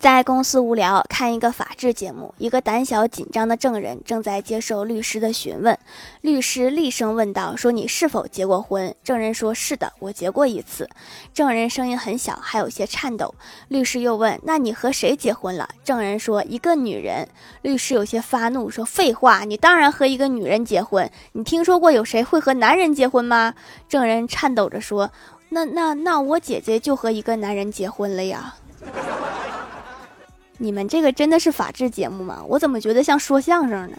在公司无聊，看一个法制节目，一个胆小紧张的证人正在接受律师的询问。律师厉声问道：“说你是否结过婚？”证人说：“是的，我结过一次。”证人声音很小，还有些颤抖。律师又问：“那你和谁结婚了？”证人说：“一个女人。”律师有些发怒，说：“废话，你当然和一个女人结婚。你听说过有谁会和男人结婚吗？”证人颤抖着说：“那那那我姐姐就和一个男人结婚了呀。”你们这个真的是法制节目吗？我怎么觉得像说相声呢？